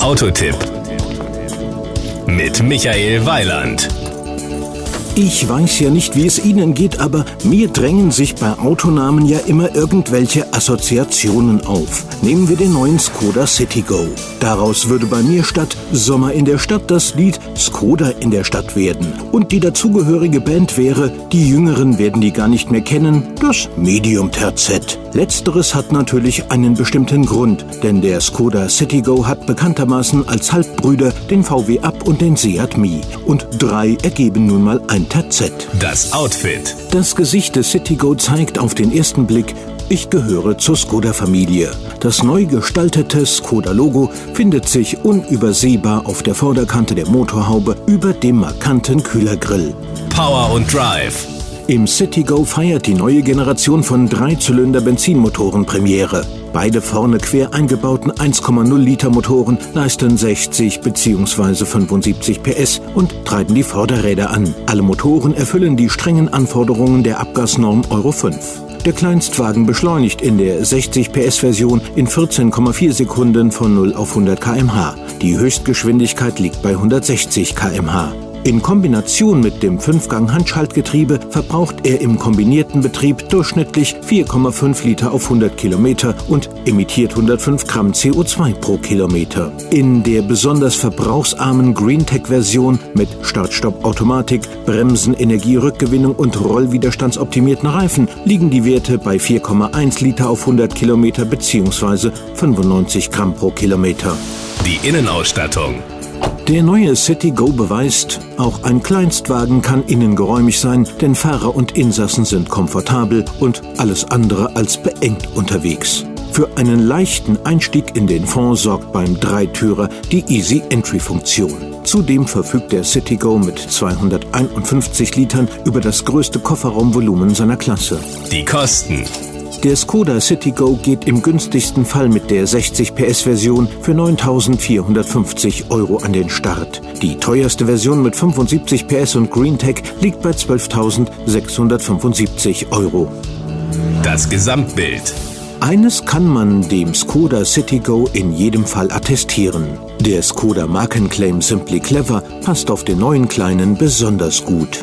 Autotipp mit Michael Weiland. Ich weiß ja nicht, wie es Ihnen geht, aber mir drängen sich bei Autonamen ja immer irgendwelche Assoziationen auf. Nehmen wir den neuen Skoda Citigo. Daraus würde bei mir statt Sommer in der Stadt das Lied Skoda in der Stadt werden. Und die dazugehörige Band wäre, die Jüngeren werden die gar nicht mehr kennen, das Medium Terzett. Letzteres hat natürlich einen bestimmten Grund, denn der Skoda Citigo hat bekanntermaßen als Halbbrüder den VW Up und den Seat Mi. Und drei ergeben nun mal ein Terzett. Das Outfit. Das Gesicht des Citigo zeigt auf den ersten Blick, ich gehöre zur Skoda-Familie. Das neu gestaltete Skoda-Logo findet sich unübersehbar auf der Vorderkante der Motorhaube über dem markanten Kühlergrill. Power und Drive. Im Citigo feiert die neue Generation von Dreizylinder-Benzinmotoren Premiere. Beide vorne quer eingebauten 1,0 Liter Motoren leisten 60 bzw. 75 PS und treiben die Vorderräder an. Alle Motoren erfüllen die strengen Anforderungen der Abgasnorm Euro 5. Der Kleinstwagen beschleunigt in der 60 PS-Version in 14,4 Sekunden von 0 auf 100 km/h. Die Höchstgeschwindigkeit liegt bei 160 km/h. In Kombination mit dem 5-Gang-Handschaltgetriebe verbraucht er im kombinierten Betrieb durchschnittlich 4,5 Liter auf 100 Kilometer und emittiert 105 Gramm CO2 pro Kilometer. In der besonders verbrauchsarmen GreenTech-Version mit Start-Stopp-Automatik, Bremsen, Energierückgewinnung und rollwiderstandsoptimierten Reifen liegen die Werte bei 4,1 Liter auf 100 Kilometer bzw. 95 Gramm pro Kilometer. Die Innenausstattung. Der neue City Go beweist, auch ein Kleinstwagen kann innen geräumig sein, denn Fahrer und Insassen sind komfortabel und alles andere als beengt unterwegs. Für einen leichten Einstieg in den Fond sorgt beim Dreitürer die Easy Entry Funktion. Zudem verfügt der Citigo mit 251 Litern über das größte Kofferraumvolumen seiner Klasse. Die Kosten. Der Skoda Citigo geht im günstigsten Fall mit der 60 PS Version für 9.450 Euro an den Start. Die teuerste Version mit 75 PS und GreenTech liegt bei 12.675 Euro. Das Gesamtbild. Eines kann man dem Skoda Citigo in jedem Fall attestieren. Der Skoda Markenclaim Simply Clever passt auf den neuen Kleinen besonders gut.